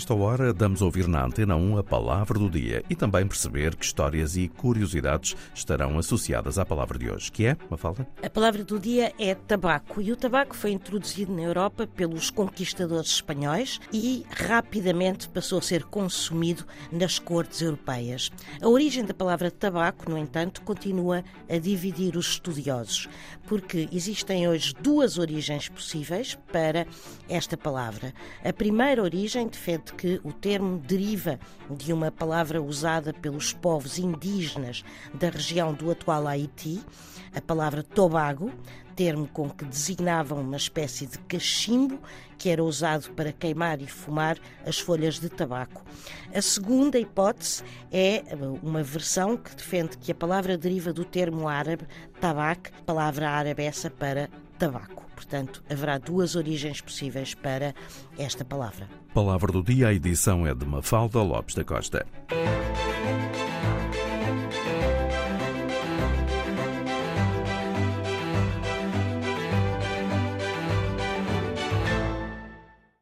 esta hora, damos a ouvir na Antena 1 a palavra do dia e também perceber que histórias e curiosidades estarão associadas à palavra de hoje, que é, Mafalda? A palavra do dia é tabaco e o tabaco foi introduzido na Europa pelos conquistadores espanhóis e rapidamente passou a ser consumido nas cortes europeias. A origem da palavra tabaco, no entanto, continua a dividir os estudiosos, porque existem hoje duas origens possíveis para esta palavra. A primeira origem defende que o termo deriva de uma palavra usada pelos povos indígenas da região do atual Haiti, a palavra tobago, termo com que designavam uma espécie de cachimbo que era usado para queimar e fumar as folhas de tabaco. A segunda hipótese é uma versão que defende que a palavra deriva do termo árabe tabak, palavra árabe essa para tabaco. Portanto, haverá duas origens possíveis para esta palavra. Palavra do dia, a edição é de Mafalda Lopes da Costa.